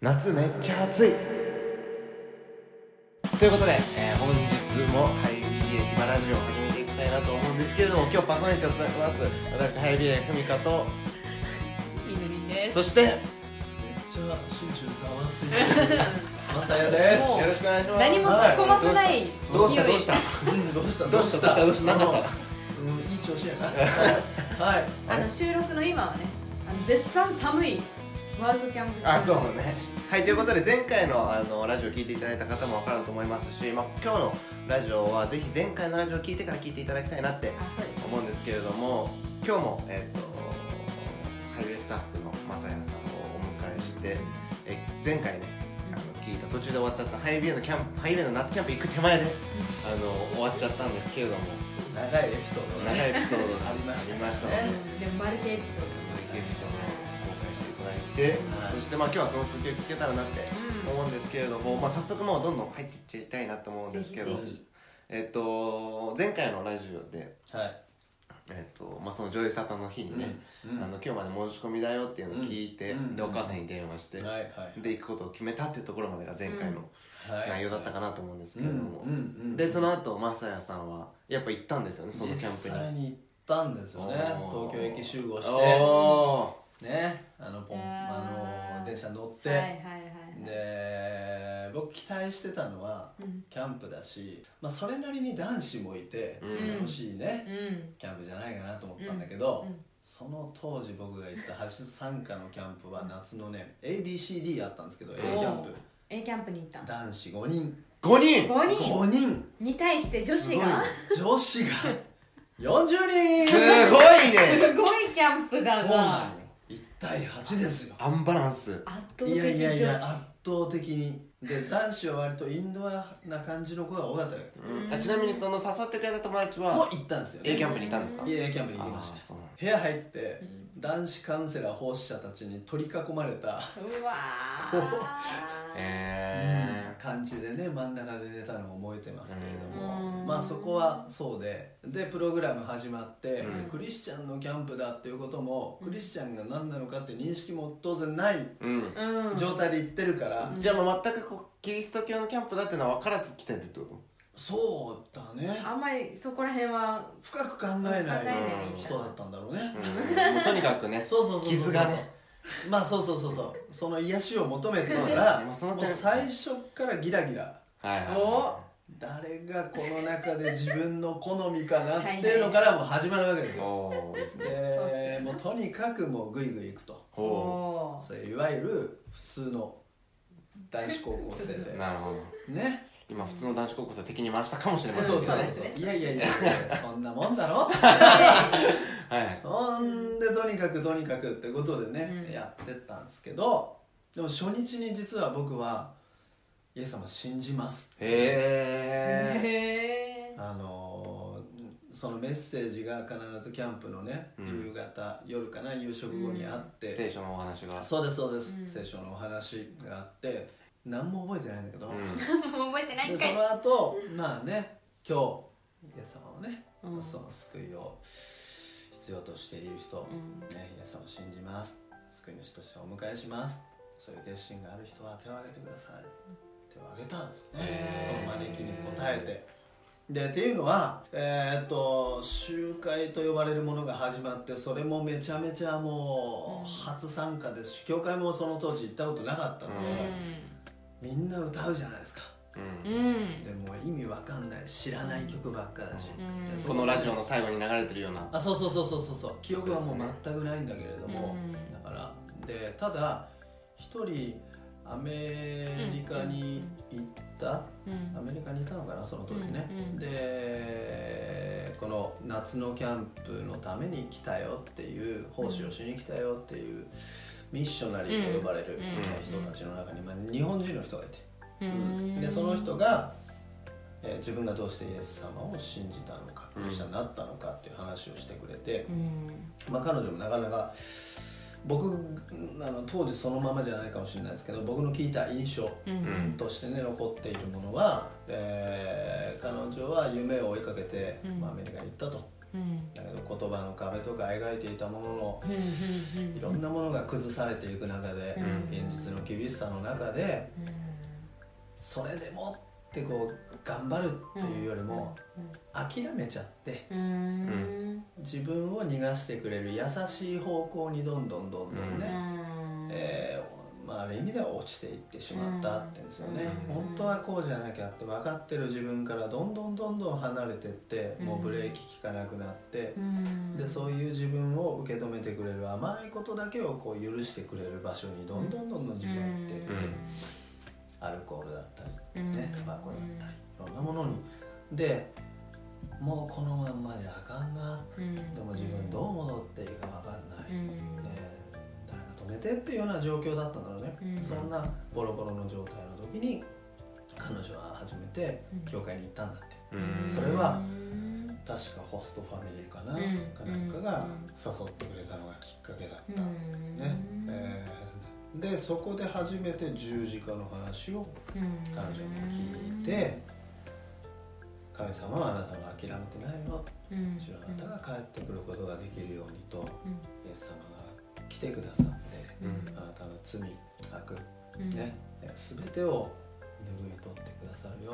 夏めっちゃ暑い。ということで、えー本日もハイビエヒマラジオを始めていきたいなと思うんですけれども今日パーソナリティを務めます私ハイビエふみかとみぬりんです。そしてよめっちゃ心中ざわついてる。まさやですもうろしくお願いします。何も突っ込ませない。どうした？どうした？うんどうした？どうした？どうした？どうした？うんいい調子やな。はい。あの収録の今はね、あの絶賛寒いワールドキャンプ。あそうね。はいということで前回のあのラジオを聞いていただいた方も分かると思いますし、まあ、今日のラジオはぜひ前回のラジオを聞いてから聞いていただきたいなってあ、そうです、ね。思うんですけれども今日も、えっとハイウェイスタッフのまさやさんをお迎えしてえ前回ねあの聞いた途中で終わっちゃったハイウェイのキャンプハイウェイの夏キャンプ行く手前であの終わっちゃったんですけれども長いエピソードが長いエピソードがありましたね。ありましたので。もマルテエピソードマイクエピソードただいて、はい。そしてまあ今日はその続きを聞けたらなってうん。思うんですけれども、まあ早速もうどんどん入っていっちゃいたいなと思うんですけどえっと前回のラジオではい。えっとまあそのジョイサタの日にね、うん。あの今日まで申し込みだよっていうのを聞いて、うん。でお母さんに電話して、はいはい。で行くことを決めたっていうところまでが前回のはい。内容だったかなと思うんですけうんれども、うん。うん。でその後マサヤさんはやっぱ行ったんですよねそのキャンプに。実際に行ったんですよね。東京駅集合しおてねあのポンあの電車乗って、はいはいはいはい。で僕期待してたのはうん。キャンプだし、まあ、それなりに男子もいてうん。楽しいね、うん。キャンプじゃないかなと思ったんだけど、うん。その当時僕が行った初参加のキャンプは夏のね ABCD あったんですけど A キャンプ。A キャンプに行った。男子5人。5人。五人。5人。に対して女子が？女子が40人。すごいね。すごいキャンプだそうなんよ。な。1対8ですよ。アンバランス。圧倒的いやいやいや圧倒的に。で男子は割とインドアな感じの子が多かったよ。うん。あちなみにその誘ってくれた友達はもう行ったんですよ A ねキャンプにいたんですか？いや A キャンプに行きました。部屋入って男子カウンセラー奉仕者たちに取り囲まれたうわー。え感じでね真ん中で寝たのを覚えてますけれども。うん。まあそこはそうで。でプログラム始まって、うん。でクリスチャンのキャンプだっていうこともクリスチャンが何なのかって認識も当然ないーうん。うん。状態で行ってるから、じゃあもう全くこうキリスト教のキャンプだっていうのは分からず来てるってこそうだね。あんまりそこら辺は深く考えない人だったんだろうね、と、うん、とにかくね。そうそうそうそう。傷がね。まあそうそうそうそう。その癒しを求めてたからねもうそのもう最初からギラギラ。はいはいお。誰がこの中で自分の好みかなっていうのからもう始まるわけですよ。ですね。でもうとにかくもうグイグイ行くと。それいわゆる普通の男子高校生うで。なるほど。ね今普通の男子高校生敵に回したかもしれませんそうそうけどねそう。いやいやいや そんなもんだろ？はい。ほんでとにかくとにかくってことでね、うん。やってったんですけどでも初日に実は僕は「イエス様信じます」へえへえあのーそのメッセージが必ずキャンプのね、うん。夕方夜かな夕食後にあって、聖書のお話が。そうですそうです、うん。聖書のお話があって何も覚えてないんだけど、うん。もう覚えてないんかい。でその後まあね今日イエス様をね、うん。その救いを必要としている人、うん。ね、イエス様を信じます。救い主としてお迎えします。そういう決心がある人は手を挙げてください。手を挙げたんですよね。へー。その招きに応えて。でっていうのはえーっと集会と呼ばれるものが始まってそれもめちゃめちゃもう初参加です。し教会もその当時行ったことなかったので、みんな歌うじゃないですか。うん。でも意味わかんない知らない曲ばっかだし、うん。でこのラジオの最後に流れてるような。あそうそうそうそうそうそう。記憶はもう全くないんだけれども、うん。だからでただ一人アメリカに行った、うん。アメリカにいたのかなその当時ね、うんうん。でこの夏のキャンプのために来たよっていう奉仕をしに来たよっていうミッショナリーと呼ばれるうん。人たちの中に、まあ、日本人の人がいて、うん。でその人が、えー自分がどうしてイエス様を信じたのかクリスチャンになったのかっていう話をしてくれて、うん。まあ、彼女もなかなか僕あの当時そのままじゃないかもしれないですけど僕の聞いた印象うん。としてね残っているものは、えー彼女は夢を追いかけて、うん。まあ、アメリカに行ったと。うんだけど言葉の壁とか描いていたもののうんうんいろんなものが崩されていく中で、うん。現実の厳しさの中でそれでもってこう頑張るっていうよりも諦めちゃって自分を逃がしてくれる優しい方向にどんどんどんどんね、えーまあ、ある意味では落ちていってしまったってんですよね、うん本当はこうじゃなきゃって分かってる自分からどんどんどんどん離れてってもうブレーキ効かなくなって、うん。でそういう自分を受け止めてくれる甘いことだけをこう許してくれる場所にどんどんどんどん自分が行っていって、アルコールだったり、うん。ね、タバコだったりいろんなものに。でもうこのまんまじゃあかんなうん。でも自分どう戻っていいか分かんない、うん。ね、てっていうような状況だったのね、うん。そんなボロボロの状態の時に彼女は初めて教会に行ったんだって、うん。それはうん。確かホストファミリーかな、うん。かなんかが誘ってくれたのがきっかけだった、うん。ね。えーでそこで初めて十字架の話をうん。彼女に聞いて神様はあなたは諦めてないようん。むしろあなたが帰ってくることができるようにとうん。イエス様が来てくださってうんあなたの罪悪うん。ね。全てを拭い取ってくださるよ。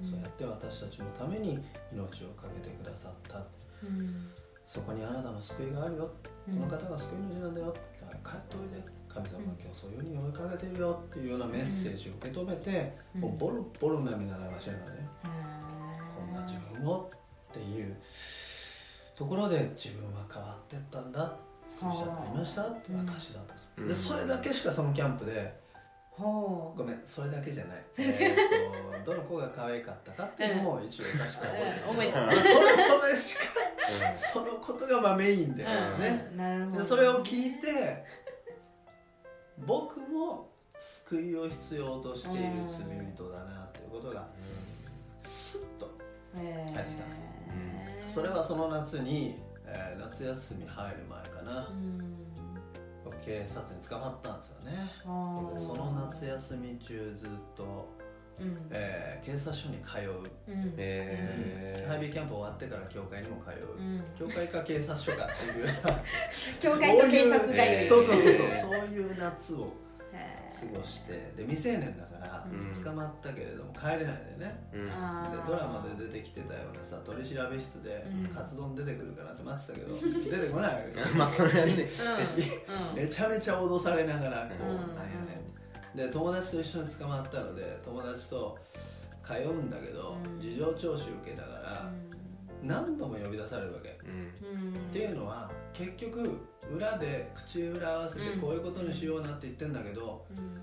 うん。そうやって私たちのために命を懸けてくださった。うん。そこにあなたの救いがあるよ。こうん。の方が救い主なんだよ。だから帰っておいで。神様が今日そういうふうに呼びかけてるよ。っていうようなメッセージを受け止めてうん。もうボロボロ涙流しながらね。へこんな自分をっていうところで自分は変わってったんだ。クリスチャンになりました？っていう証だったんです、うん。でそれだけしかそのキャンプでほうごめんそれだけじゃない、えー、と どの子が可愛かったかっていうのも一応確か覚えてる覚えてる。まあそれそれしかそのことがまあメインで、うん。ね。なるほど。でそれを聞いて僕も救いを必要としている罪人だなっていうことがスッと入ってきた。それはその夏に、えー夏休み入る前かな。う、ん。僕警察に捕まったんですよね。その夏休み中ずっと、うん。えー警察署に通う、うん。えハイビーキャンプ終わってから教会にも通う、うん。教会か警察署かっていうような。教会と警察がいるそうそうそうそう。そういう夏を過ごしてで未成年だからうん。捕まったけれども帰れないでね、うん。でドラマで出てきてたようなさ取り調べ室でうん。カツ丼出てくるかなって待ってたけど、出てこないわけですよ。まあそれはねうん。うん。めちゃめちゃ脅されながらこう、うん。なんやねで友達と一緒に捕まったので友達と通うんだけど、うん。事情聴取受けながら、何度も呼び出されるわけ、っていうのは結局裏で口裏合わせてうん。こういうことにしようなって言ってんだけど、うん。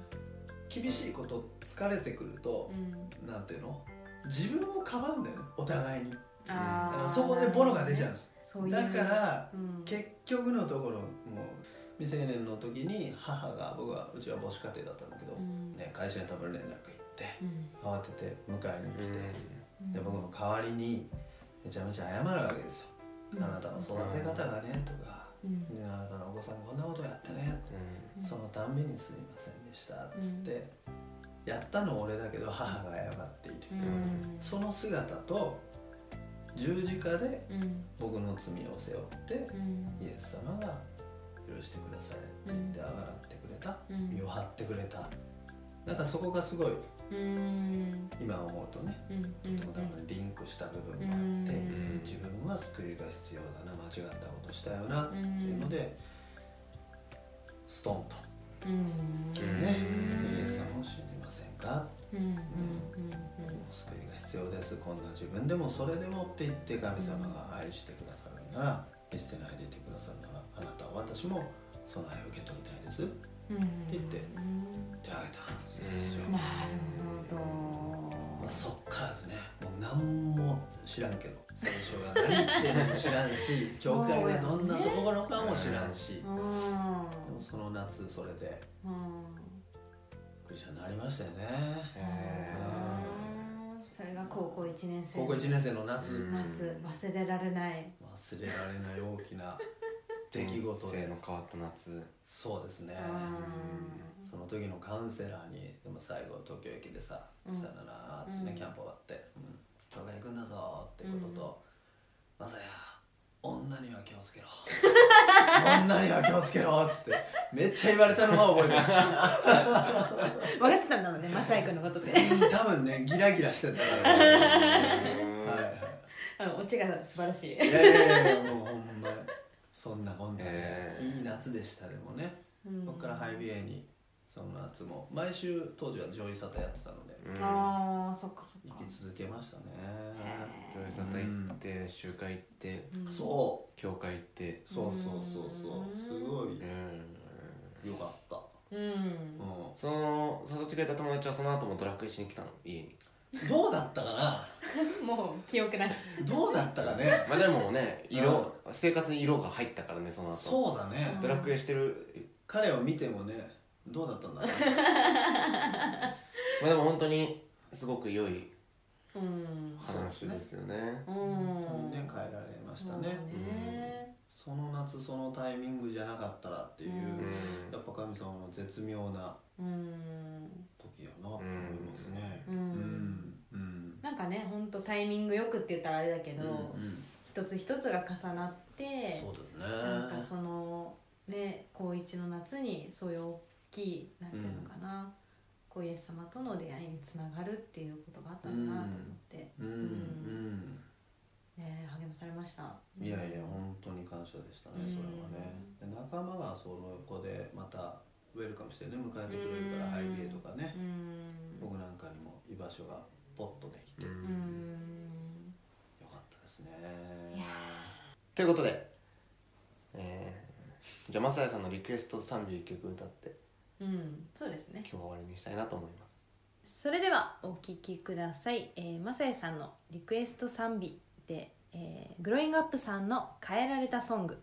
厳しいこと疲れてくるとう、ん。なんていうの？自分をかばうんだよねお互いに。だからそこでボロが出ちゃうんですそういう。だからうん。結局のところもう未成年の時に母が僕はうちは母子家庭だったんだけど、うん。ね、会社に多分連絡行ってうん。慌てて迎えに来て、うん。で僕の代わりにめちゃめちゃ謝るわけですよ、うん。あなたの育て方がねとか、うん。ねあなたのお子さんこんなことやってね。って、うん。そのたんびにすいませんでしたっつって、やったの俺だけど母が謝っている、うん。その姿と十字架でうん。僕の罪を背負ってうん。イエス様が許してくださいって言ってあがらってくれた。うん。身を張ってくれたなんかそこがすごいうん。今思うとねとても多分リンクした部分うがあってん。自分は救いが必要だな間違ったことしたよなっていうのでストンと。うん。ねうん。イエス様を信じませんか？うんう救いが必要です。こんな自分でもそれでもって言って神様が愛してくださるなら見捨てないでいてくださるならあなたは私もその愛を受け取りたいです言ってうん手を挙げた。ん。ですよ、なるほまあ、そっからですね。もう何も知らんけど。聖書が何言ってるのも知らんし 教会がどんなところかも知らんし、どうん。でもその夏それで。うん。クリスチャンになりましたよね。それが高校1年生。高校1年生の夏、うん。夏忘れられない。忘れられない大きな出来事で。人生の変わった夏。そうですね。うその時のカウンセラーにでも最後東京駅でさ「うん。さよなら」ってね、うん。キャンプ終わって「うん、行くんだぞ」ってことと「まさや女には気をつけろ。女には気をつけろっつってめっちゃ言われたのは覚えてます。分かってたんだろうねマサイ君のことで。多分ねギラギラしてたから、ね、はい。あのオチが素晴らしい。いやいやいやもうほんまにそんなこんなで、え。ーいい夏でしたでもね、うん。そこからハイビエにその夏も。毎週当時はジョイサタやってたので。うん。ああそっかそっか。生き続けましたね。ジョイサタ行って集会行ってうん。そ教会行って。うそうそうそう。そうすごい。うん。よかった。うん。うその誘ってくれた友達はその後もドラッグしに来たの？家に。んどうだったかな？もう記憶ない。どうだったかね？まあでもね色生活に色が入ったからねその後。そうだね。ドラッグしてる。彼を見てもねどうだったんだろう？まあでも本当にすごく良いうん。話ですよね。うん。本当にね変えられましたそうね。ねその夏そのタイミングじゃなかったらっていう、うん。やっぱ神様の絶妙なうん時やなと思いますねううんんうんなんかね本当タイミングよくって言ったらあれだけど、うん一つ一つが重なってそうだなんかねそのね高一の夏にそういう大きいなんていうのかな、こうイエス様との出会いにつながるっていうことがあったんだなと思って、うんうんね励まされました。いやいや本当に感謝でしたねそれはね。で仲間がその横でまたウェルカムしてね迎えてくれるからうん。ハイビエとかね。うん。僕なんかにも居場所がポッとできて。よかったですね。ということで、えー、じゃあマサヤさんのリクエスト賛美一曲歌って。うんそうですね。今日は終わりにしたいなと思います。それではお聴きください、えー、マサヤさんのリクエスト賛美で、えー、グローイングアップさんの変えられたソング